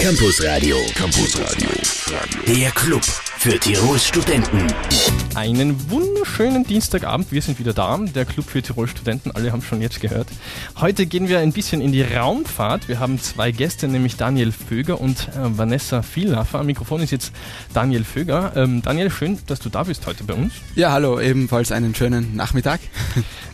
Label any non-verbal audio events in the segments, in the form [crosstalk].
Campus Radio. Campus Radio. Der Club für Tirols Studenten. Einen wunderschönen Dienstagabend. Wir sind wieder da. Der Club für Tirol Studenten. Alle haben schon jetzt gehört. Heute gehen wir ein bisschen in die Raumfahrt. Wir haben zwei Gäste, nämlich Daniel Vöger und äh, Vanessa Viellaffer. Am Mikrofon ist jetzt Daniel Vöger. Ähm, Daniel, schön, dass du da bist heute bei uns. Ja, hallo, ebenfalls einen schönen Nachmittag. [laughs]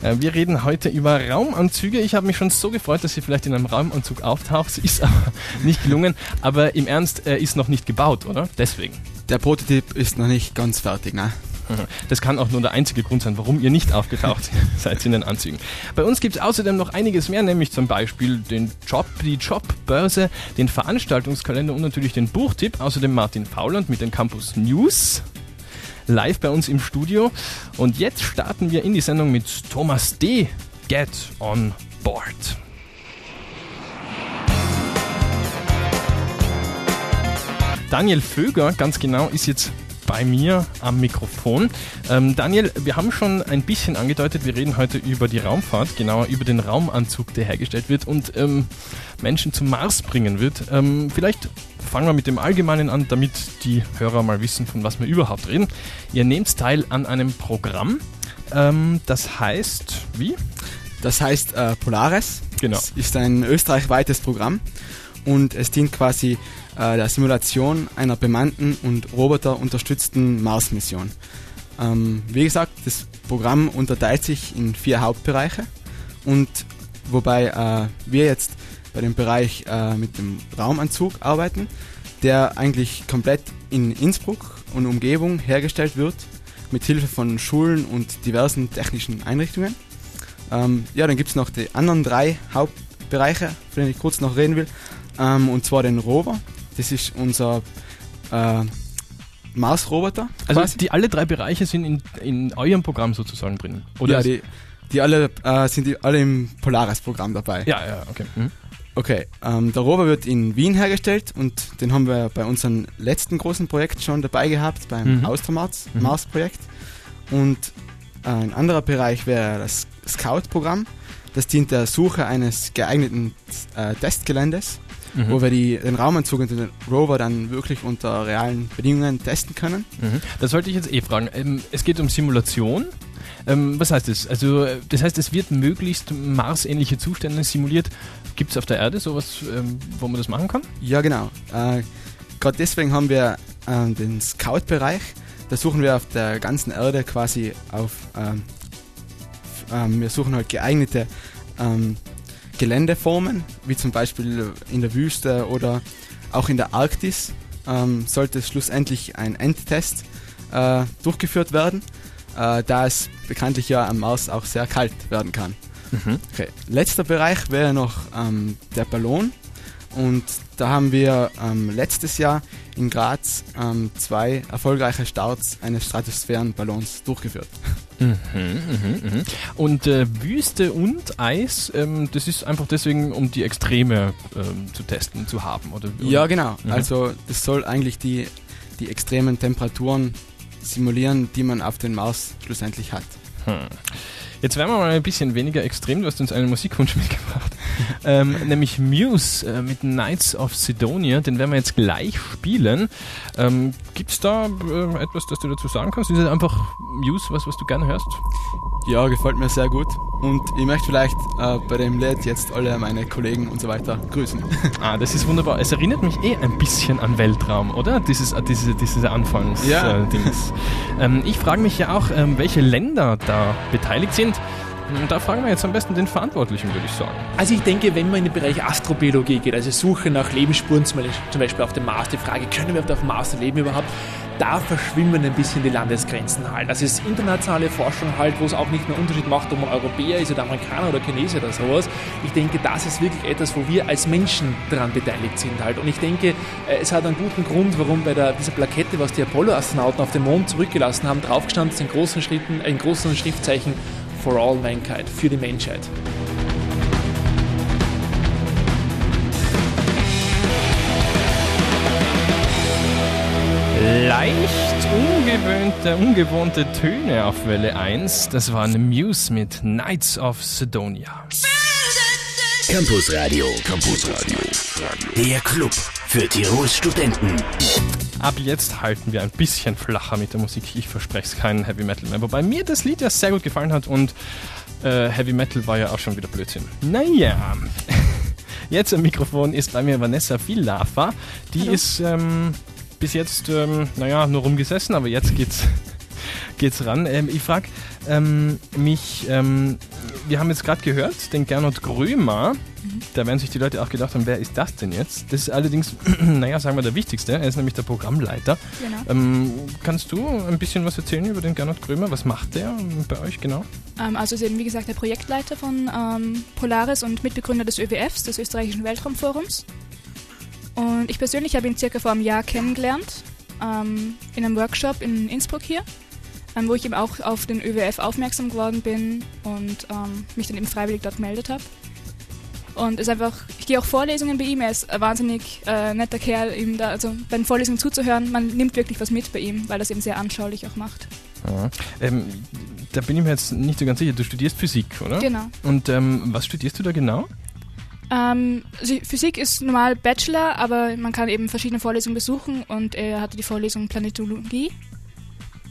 Äh, wir reden heute über Raumanzüge. Ich habe mich schon so gefreut, dass ihr vielleicht in einem Raumanzug auftaucht. [laughs] Ist aber nicht gelungen. Aber im Ernst, er ist noch nicht gebaut, oder? Deswegen. Der Prototyp ist noch nicht ganz fertig, ne? [laughs] Das kann auch nur der einzige Grund sein, warum ihr nicht aufgetaucht [laughs] seid in den Anzügen. Bei uns gibt es außerdem noch einiges mehr, nämlich zum Beispiel den Job, die Jobbörse, den Veranstaltungskalender und natürlich den Buchtipp. Außerdem Martin Fauland mit den Campus News. Live bei uns im Studio. Und jetzt starten wir in die Sendung mit Thomas D. Get on Board. Daniel Vöger, ganz genau, ist jetzt bei mir am Mikrofon. Ähm, Daniel, wir haben schon ein bisschen angedeutet, wir reden heute über die Raumfahrt, genauer über den Raumanzug, der hergestellt wird und ähm, Menschen zum Mars bringen wird. Ähm, vielleicht fangen wir mit dem Allgemeinen an, damit die Hörer mal wissen, von was wir überhaupt reden. Ihr nehmt teil an einem Programm, ähm, das heißt, wie? Das heißt äh, Polaris. Genau. Das ist ein österreichweites Programm und es dient quasi äh, der Simulation einer bemannten und roboterunterstützten Mars-Mission. Ähm, wie gesagt, das Programm unterteilt sich in vier Hauptbereiche und wobei äh, wir jetzt bei dem Bereich äh, mit dem Raumanzug arbeiten, der eigentlich komplett in Innsbruck und Umgebung hergestellt wird, mit Hilfe von Schulen und diversen technischen Einrichtungen. Ähm, ja, dann gibt es noch die anderen drei Hauptbereiche, von denen ich kurz noch reden will. Ähm, und zwar den Rover. Das ist unser äh, Mars-Roboter. Also quasi. die alle drei Bereiche sind in, in eurem Programm sozusagen drin. ja, ist- die, die alle äh, sind die alle im Polaris-Programm dabei. ja, ja, okay. Mhm. Okay, ähm, der Rover wird in Wien hergestellt und den haben wir bei unserem letzten großen Projekt schon dabei gehabt, beim Mhm. Austermars Mhm. Und äh, ein anderer Bereich wäre das Scout-Programm. Das dient der Suche eines geeigneten äh, Testgeländes, Mhm. wo wir die, den Raumanzug und den Rover dann wirklich unter realen Bedingungen testen können. Mhm. Das sollte ich jetzt eh fragen. Ähm, es geht um Simulation. Ähm, was heißt das? Also, äh, das heißt, es wird möglichst Mars-ähnliche Zustände simuliert. Gibt es auf der Erde sowas, ähm, wo man das machen kann? Ja, genau. Äh, Gerade deswegen haben wir ähm, den Scout-Bereich. Da suchen wir auf der ganzen Erde quasi auf. Ähm, ähm, wir suchen halt geeignete ähm, Geländeformen, wie zum Beispiel in der Wüste oder auch in der Arktis. Ähm, sollte schlussendlich ein Endtest äh, durchgeführt werden, äh, da es bekanntlich ja am Mars auch sehr kalt werden kann. Okay. Letzter Bereich wäre noch ähm, der Ballon. Und da haben wir ähm, letztes Jahr in Graz ähm, zwei erfolgreiche Starts eines Stratosphärenballons durchgeführt. Mhm, mhm, mhm. Und äh, Wüste und Eis, ähm, das ist einfach deswegen, um die Extreme ähm, zu testen, zu haben, oder? Ja, genau. Mhm. Also das soll eigentlich die, die extremen Temperaturen simulieren, die man auf den Mars schlussendlich hat. Hm. Jetzt werden wir mal ein bisschen weniger extrem. Du hast uns einen Musikwunsch [laughs] mitgebracht. ähm, nämlich Muse äh, mit Knights of Sidonia. Den werden wir jetzt gleich spielen. Ähm, Gibt es da äh, etwas, das du dazu sagen kannst? Ist es einfach Muse, was, was du gerne hörst? Ja, gefällt mir sehr gut. Und ich möchte vielleicht äh, bei dem Lied jetzt alle meine Kollegen und so weiter grüßen. [laughs] Ah, das ist wunderbar. Es erinnert mich eh ein bisschen an Weltraum, oder? Dieses, äh, diese, diese Anfangs Ja. äh, [laughs] ähm, ich frage mich ja auch, ähm, welche Länder da beteiligt sind. Und da fragen wir jetzt am besten den Verantwortlichen, würde ich sagen. Also ich denke, wenn man in den Bereich Astrobiologie geht, also Suche nach Lebensspuren, zum Beispiel- auf dem Mars, die Frage, können wir auf dem Mars leben überhaupt, da verschwimmen ein bisschen die Landesgrenzen halt. Das ist internationale Forschung halt, wo es auch nicht mehr Unterschied macht, ob man Europäer ist oder Amerikaner oder Chinesier oder sowas. Ich denke, das ist wirklich etwas, wo wir als Menschen daran beteiligt sind halt. Und ich denke, äh, es hat einen guten Grund, warum bei der, dieser Plakette, was die Apollo-Astronauten auf dem Mond zurückgelassen haben, draufgestanden ist in großen Schritten, in großen Schriftzeichen for all mankind, für die Menschheit. Leicht ungewöhnte, ungewohnte Töne auf Welle 1. Das war eine Muse mit Knights of Sidonia. Campus Radio. Campus Radio. Der Club für Tirols Studenten. Ab jetzt halten wir ein bisschen flacher mit der Musik. Ich verspreche es keinen Heavy Metal mehr. Wobei mir das Lied ja sehr gut gefallen hat und äh, Heavy Metal war ja auch schon wieder Blödsinn. Naja. [laughs] Jetzt am Mikrofon ist bei mir Vanessa Villafa. Die Hallo. ist ähm, bis jetzt, ähm, naja, nur rumgesessen, aber jetzt geht's, [laughs] geht's ran. Ähm, ich frage ähm, mich, ähm, wir haben jetzt gerade gehört, den Gernot Grömer. Da werden sich die Leute auch gedacht haben, wer ist das denn jetzt? Das ist allerdings, [clears throat] naja, sagen wir der Wichtigste. Er ist nämlich der Programmleiter. Genau. Ähm, kannst du ein bisschen was erzählen über den Gernot Grömer? Was macht der bei euch genau? Ähm, also ist eben, wie gesagt, der Projektleiter von ähm, Polaris und Mitbegründer des ÖWFs, des Österreichischen Weltraumforums. Und ich persönlich habe ihn circa vor einem Jahr kennengelernt, ähm, in einem Workshop in Innsbruck hier, ähm, wo ich eben auch auf den ÖWF aufmerksam geworden bin und ähm, mich dann eben freiwillig dort gemeldet habe. Und ist einfach, ich gehe auch Vorlesungen bei ihm, er ist ein wahnsinnig äh, netter Kerl, ihm da, also bei den Vorlesungen zuzuhören, man nimmt wirklich was mit bei ihm, weil es eben sehr anschaulich auch macht. Ja. Ähm, da bin ich mir jetzt nicht so ganz sicher. Du studierst Physik, oder? Genau. Und ähm, was studierst du da genau? Ähm, also Physik ist normal Bachelor, aber man kann eben verschiedene Vorlesungen besuchen und er hatte die Vorlesung Planetologie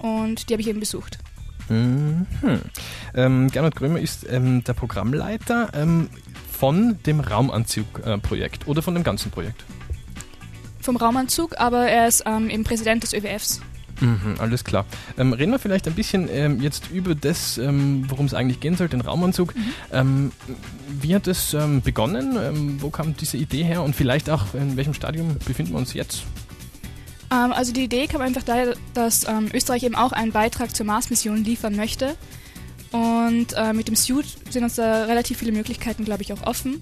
und die habe ich eben besucht. Mhm. Ähm, Gernot Grömer ist ähm, der Programmleiter ähm, von dem Raumanzug-Projekt oder von dem ganzen Projekt. Vom Raumanzug, aber er ist ähm, eben Präsident des ÖWFs. Mhm, alles klar. Ähm, reden wir vielleicht ein bisschen ähm, jetzt über das, worum es eigentlich gehen soll, den Raumanzug. Ähm, wie hat es begonnen? Wo kam diese Idee her? Und vielleicht auch, in welchem Stadium befinden wir uns jetzt? Ähm, also die Idee kam einfach daher, dass ähm, Österreich eben auch einen Beitrag zur Mars-Mission liefern möchte. Und äh, mit dem Suit sind uns da relativ viele Möglichkeiten, glaube ich, auch offen.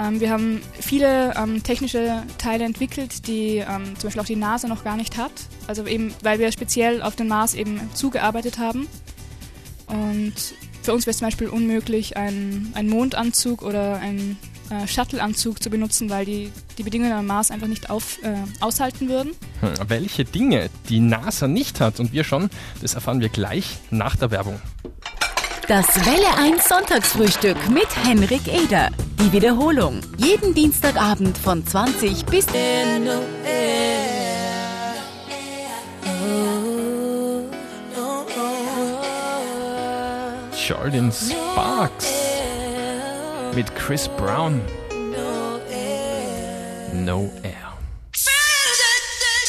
Ähm, wir haben viele technische Teile entwickelt, die zum Beispiel auch die NASA noch gar nicht hat. Also eben, weil wir speziell auf den Mars eben zugearbeitet haben. Und für uns wäre es zum Beispiel unmöglich, einen, einen Mondanzug oder einen äh, Shuttle-Anzug zu benutzen, weil die, die Bedingungen am Mars einfach nicht auf, äh, aushalten würden. Hm, Welche Dinge die NASA nicht hat und wir schon, das erfahren wir gleich nach der Werbung. Das Welle 1 Sonntagsfrühstück mit Henrik Eder. Die Wiederholung. Jeden Dienstagabend von 20 bis Jordan Sparks mit Chris Brown. No Air.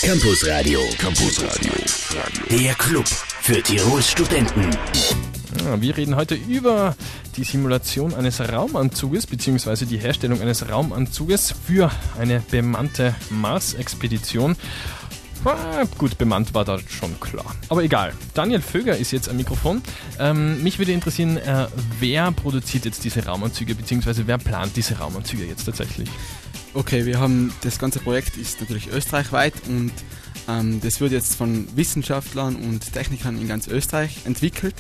Campus Radio. Campus Radio. Der Club für Tirols Studenten. Ja, wir reden heute über die Simulation eines Raumanzuges bzw. die Herstellung eines Raumanzuges für eine bemannte Mars-Expedition. Gut, bemannt war da schon klar. Aber egal. Daniel Vöger ist jetzt am Mikrofon. Ähm, mich würde interessieren, äh, wer produziert jetzt diese Raumanzüge bzw. wer plant diese Raumanzüge jetzt tatsächlich? Okay, wir haben das ganze Projekt ist natürlich österreichweit und ähm, das wird jetzt von Wissenschaftlern und Technikern in ganz Österreich entwickelt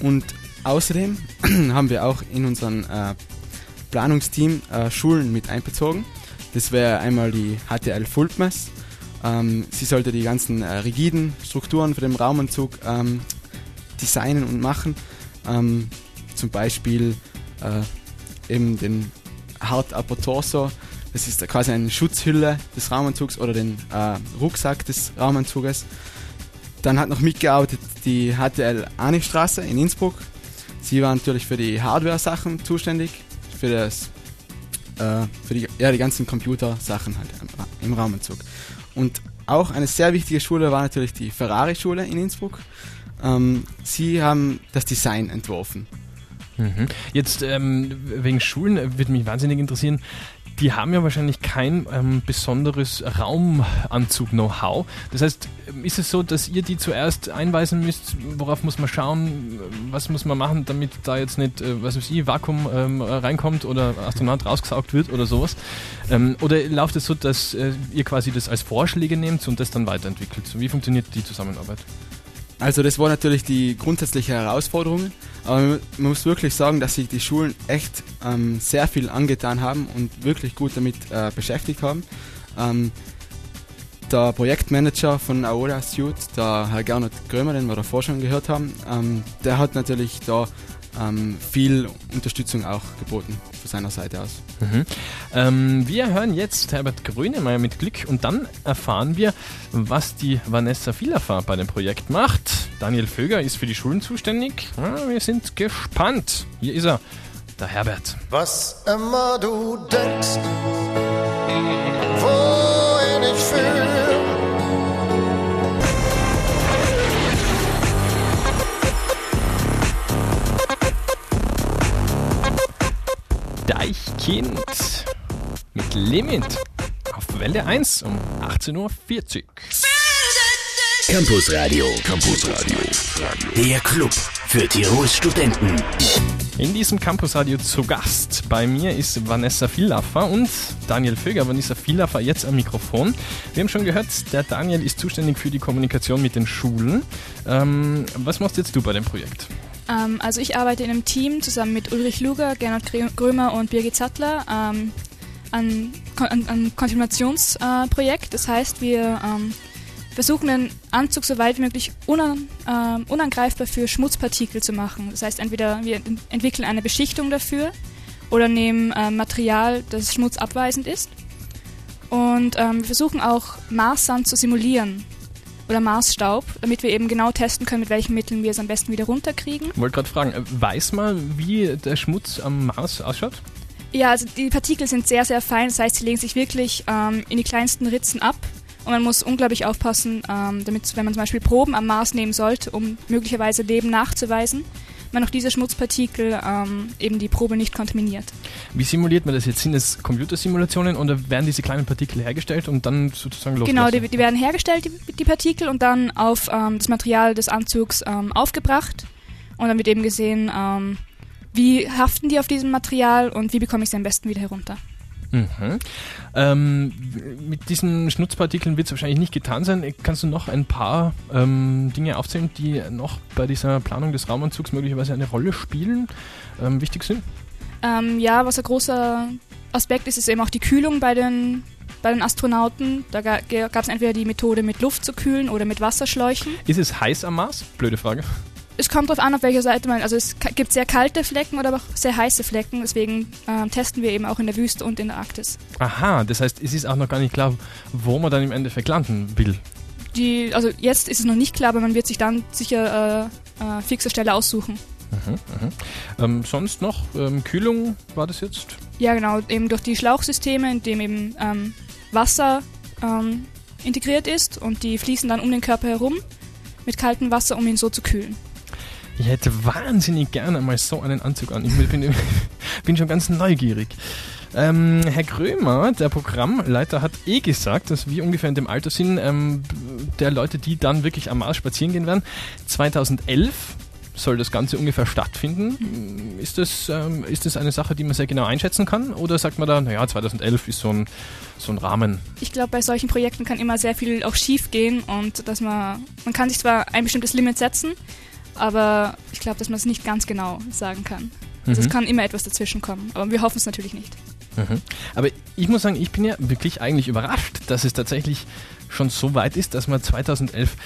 und außerdem [clears throat] haben wir auch in unserem äh, Planungsteam äh, Schulen mit einbezogen. Das wäre einmal die HTL Fulpmes. Ähm, sie sollte die ganzen äh, rigiden Strukturen für den Raumanzug ähm, designen und machen. Ähm, zum Beispiel äh, eben den Hard Upper Torso. Das ist quasi eine Schutzhülle des Raumanzugs oder den äh, Rucksack des Raumanzuges. Dann hat noch mitgearbeitet die HTL Anichstraße in Innsbruck. Sie war natürlich für die Hardware-Sachen zuständig, für das, äh, für die, ja, die ganzen Computersachen halt im Raumanzug. Und auch eine sehr wichtige Schule war natürlich die Ferrari-Schule in Innsbruck. Ähm, sie haben das Design entworfen. Mhm. Jetzt ähm, wegen Schulen äh, würde mich wahnsinnig interessieren. Die haben ja wahrscheinlich kein ähm, besonderes Raumanzug-Know-how. Das heißt, ist es so, dass ihr die zuerst einweisen müsst, worauf muss man schauen, was muss man machen, damit da jetzt nicht, äh, was weiß ich, Vakuum ähm, reinkommt oder Astronaut rausgesaugt wird oder sowas? Ähm, oder läuft es so, dass äh, ihr quasi das als Vorschläge nehmt und das dann weiterentwickelt? Wie funktioniert die Zusammenarbeit? Also das war natürlich die grundsätzliche Herausforderung, aber man muss wirklich sagen, dass sich die Schulen echt ähm, sehr viel angetan haben und wirklich gut damit äh, beschäftigt haben. Ähm, der Projektmanager von Aola Suit, der Herr Gernot Grömer, den wir davor schon gehört haben, ähm, der hat natürlich da ähm, viel Unterstützung auch geboten von seiner Seite aus. Mhm. Ähm, wir hören jetzt Herbert Grönemeyer mit Glück und dann erfahren wir, was die Vanessa Villafer bei dem Projekt macht. Daniel Vöger ist für die Schulen zuständig. Ja, wir sind gespannt. Hier ist er, der Herbert. Was immer du denkst, Deichkind mit Limit auf Welle 1 um 18.40 Uhr. Campus Radio. Campus Radio. Der Club für Tirols Studenten. In diesem Campusradio zu Gast bei mir ist Vanessa Villaffer und Daniel Vöger. Vanessa Villaffer jetzt am Mikrofon. Wir haben schon gehört, der Daniel ist zuständig für die Kommunikation mit den Schulen. Ähm, was machst jetzt du bei dem Projekt? Ähm, also ich arbeite in einem Team zusammen mit Ulrich Luger, Gernot Grömer und Birgit Sattler ähm, an, an Kontinuationsprojekt. Äh, das heißt, wir ähm, versuchen den Anzug so weit wie möglich unan, äh, unangreifbar für Schmutzpartikel zu machen. Das heißt, entweder wir entwickeln eine Beschichtung dafür oder nehmen äh, Material, das schmutzabweisend ist. Und ähm, wir versuchen auch Marssand zu simulieren oder Marsstaub, damit wir eben genau testen können, mit welchen Mitteln wir es am besten wieder runterkriegen. Ich wollte gerade fragen, äh, weiß man, wie der Schmutz am Mars ausschaut? Ja, also die Partikel sind sehr, sehr fein, das heißt, sie legen sich wirklich ähm, in die kleinsten Ritzen ab und man muss unglaublich aufpassen, ähm, damit, wenn man zum Beispiel Proben am Mars nehmen sollte, um möglicherweise Leben nachzuweisen, man auch diese Schmutzpartikel ähm, eben die Probe nicht kontaminiert. Wie simuliert man das jetzt? Sind es Computersimulationen oder werden diese kleinen Partikel hergestellt und dann sozusagen losgelassen? Genau, die, die werden hergestellt, die, die, Partikel, und dann auf ähm, das Material des Anzugs ähm, aufgebracht. Und dann wird eben gesehen, ähm, wie haften die auf diesem Material und wie bekomme ich sie am besten wieder herunter. Mhm. Ähm, mit diesen Schmutzpartikeln wird es wahrscheinlich nicht getan sein. Kannst du noch ein paar ähm, Dinge aufzählen, die noch bei dieser Planung des Raumanzugs möglicherweise eine Rolle spielen, ähm, wichtig sind? Ähm, ja, was ein großer Aspekt ist, ist eben auch die Kühlung bei den, bei den Astronauten. Da gab es entweder die Methode mit Luft zu kühlen oder mit Wasserschläuchen. Ist es heiß am Mars? Blöde Frage es kommt darauf an, auf welcher Seite man. Also es gibt sehr kalte Flecken oder aber auch sehr heiße Flecken. Deswegen ähm, testen wir eben auch in der Wüste und in der Arktis. Aha, das heißt, es ist auch noch gar nicht klar, wo man dann im Endeffekt landen will. Die, also jetzt ist es noch nicht klar, aber man wird sich dann sicher äh, äh, fixe Stelle aussuchen. Mhm, mhm. Ähm, sonst noch ähm, Kühlung war das jetzt? Ja, genau, eben durch die Schlauchsysteme, in dem eben ähm, Wasser ähm, integriert ist und die fließen dann um den Körper herum mit kaltem Wasser, um ihn so zu kühlen. Ich hätte wahnsinnig gerne mal so einen Anzug an. Ich bin, bin schon ganz neugierig. Ähm, Herr Krömer, der Programmleiter, hat eh gesagt, dass wir ungefähr in dem Alter sind, ähm, der Leute, die dann wirklich am Mars spazieren gehen werden. 2011 soll das Ganze ungefähr stattfinden. Ist das, ähm, ist das eine Sache, die man sehr genau einschätzen kann? Oder sagt man da, naja, 2011 ist so ein, so ein Rahmen? Ich glaube, bei solchen Projekten kann immer sehr viel auch schief gehen und dass man, man kann sich zwar ein bestimmtes Limit setzen, aber ich glaube, dass man es nicht ganz genau sagen kann. Also mhm. es kann immer etwas dazwischen kommen, aber wir hoffen es natürlich nicht. Mhm. Aber ich muss sagen, ich bin ja wirklich eigentlich überrascht, dass es tatsächlich schon so weit ist, dass man 2011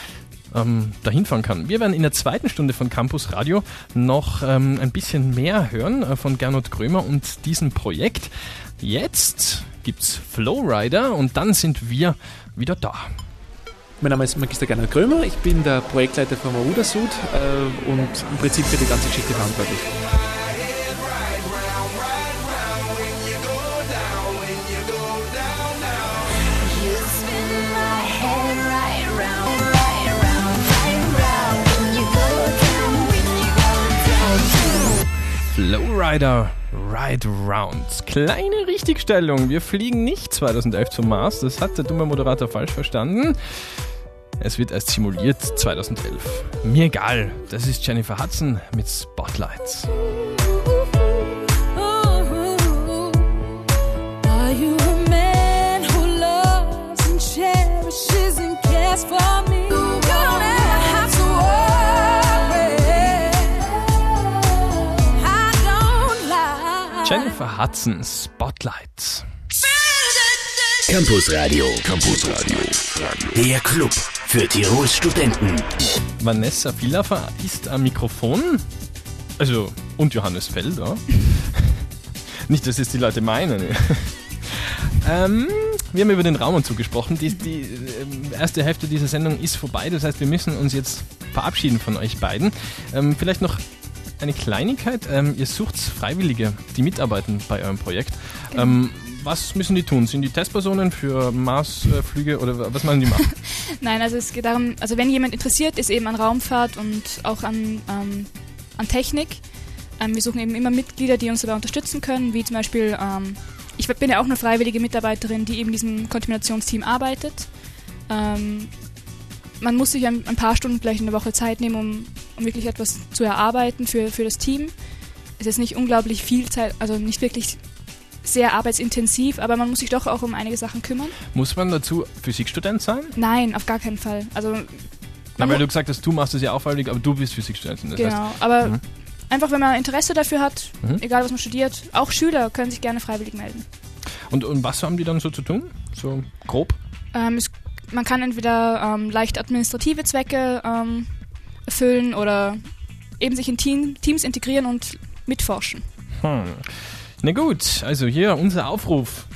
ähm, dahin fahren kann. Wir werden in der zweiten Stunde von Campus Radio noch ähm, ein bisschen mehr hören äh, von Gernot Krömer und diesem Projekt. Jetzt gibt's Flowrider und dann sind wir wieder da. Mein Name ist Magister Gernot Krömer, ich bin der Projektleiter von Maruda Sud äh, und im Prinzip für die ganze Geschichte verantwortlich. Flowrider Ride Round. Kleine Richtigstellung. Wir fliegen nicht 2011 zum Mars. Das hat der dumme Moderator falsch verstanden. Es wird erst simuliert 2011. Mir egal. Das ist Jennifer Hudson mit Spotlights. Jennifer Hudson, Spotlight. Campus Radio. Campus Radio. Der Club für Tirols Studenten. Vanessa Villafer ist am Mikrofon. Also und Johannes Felder. [laughs] Nicht, dass es die Leute meinen. [laughs] ähm, wir haben über den Raumanzug gesprochen. Die, die ähm, erste Hälfte dieser Sendung ist vorbei. Das heißt, wir müssen uns jetzt verabschieden von euch beiden. Ähm, vielleicht noch eine Kleinigkeit. Ähm, ihr sucht Freiwillige, die mitarbeiten bei eurem Projekt. Genau. Ähm, was müssen die tun? Sind die Testpersonen für Marsflüge oder was machen die machen? [laughs] Nein, also es geht darum, also wenn jemand interessiert ist eben an Raumfahrt und auch an, ähm, an Technik, ähm, wir suchen eben immer Mitglieder, die uns dabei unterstützen können, wie zum Beispiel, ähm, ich bin ja auch eine freiwillige Mitarbeiterin, die eben in diesem Kontaminationsteam arbeitet. Ähm, man muss sich ein, ein paar Stunden vielleicht in der Woche Zeit nehmen, um, um wirklich etwas zu erarbeiten für, für das Team. Es ist nicht unglaublich viel Zeit, also nicht wirklich sehr arbeitsintensiv, aber man muss sich doch auch um einige Sachen kümmern. Muss man dazu Physikstudent sein? Nein, auf gar keinen Fall. Also Na, weil du gesagt hast, du machst es ja auch freiwillig, aber du bist Physikstudentin. Das heißt, genau, aber Mhm. einfach wenn man Interesse dafür hat, Mhm. egal was man studiert, auch Schüler können sich gerne freiwillig melden. und, und was haben die dann so zu tun? So grob? Ähm, es, man kann entweder ähm, leicht administrative Zwecke ähm, erfüllen oder eben sich in Team, Teams integrieren und mitforschen. Hm. Na gut, also hier unser Aufruf.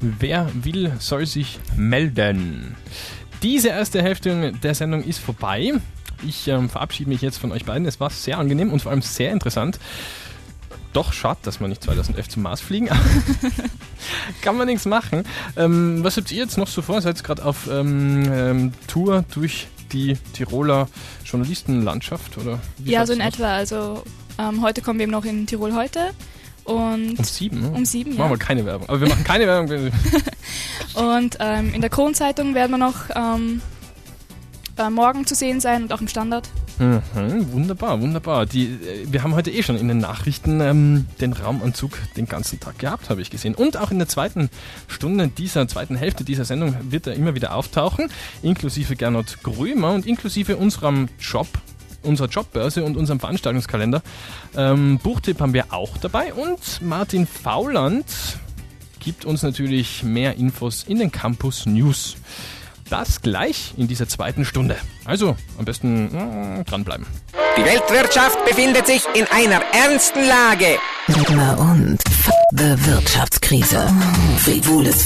Wer will, soll sich melden. Diese erste Hälfte der Sendung ist vorbei. Ich ähm, verabschiede mich jetzt von euch beiden. Es war sehr angenehm und vor allem sehr interessant. Doch schade, dass wir nicht 2011 zum Mars fliegen. [laughs] Kann man nichts machen. Ähm, was habt ihr jetzt noch so vor? Seid ihr gerade auf ähm, ähm, Tour durch die Tiroler Journalistenlandschaft? Oder ja, so in aus? etwa. Also ähm, heute kommen wir eben noch in Tirol heute und Um sieben, ne? um sieben, Machen ja. wir keine Werbung. Aber wir machen keine Werbung. [laughs] Und ähm, in der Kronzeitung werden wir noch ähm, äh, morgen zu sehen sein und auch im Standard. Mhm, wunderbar, wunderbar. Die, äh, wir haben heute eh schon in den Nachrichten ähm, den Raumanzug den ganzen Tag gehabt, habe ich gesehen. Und auch in der zweiten Stunde dieser zweiten Hälfte dieser Sendung wird er immer wieder auftauchen, inklusive Gernot Grömer und inklusive unserem Job, unserer Jobbörse und unserem Veranstaltungskalender. Ähm, Buchtipp haben wir auch dabei und Martin Fauland gibt uns natürlich mehr Infos in den Campus News. Das gleich in dieser zweiten Stunde. Also am besten mm, dranbleiben. Die Weltwirtschaft befindet sich in einer ernsten Lage. Na und? F the Wirtschaftskrise. Frivoles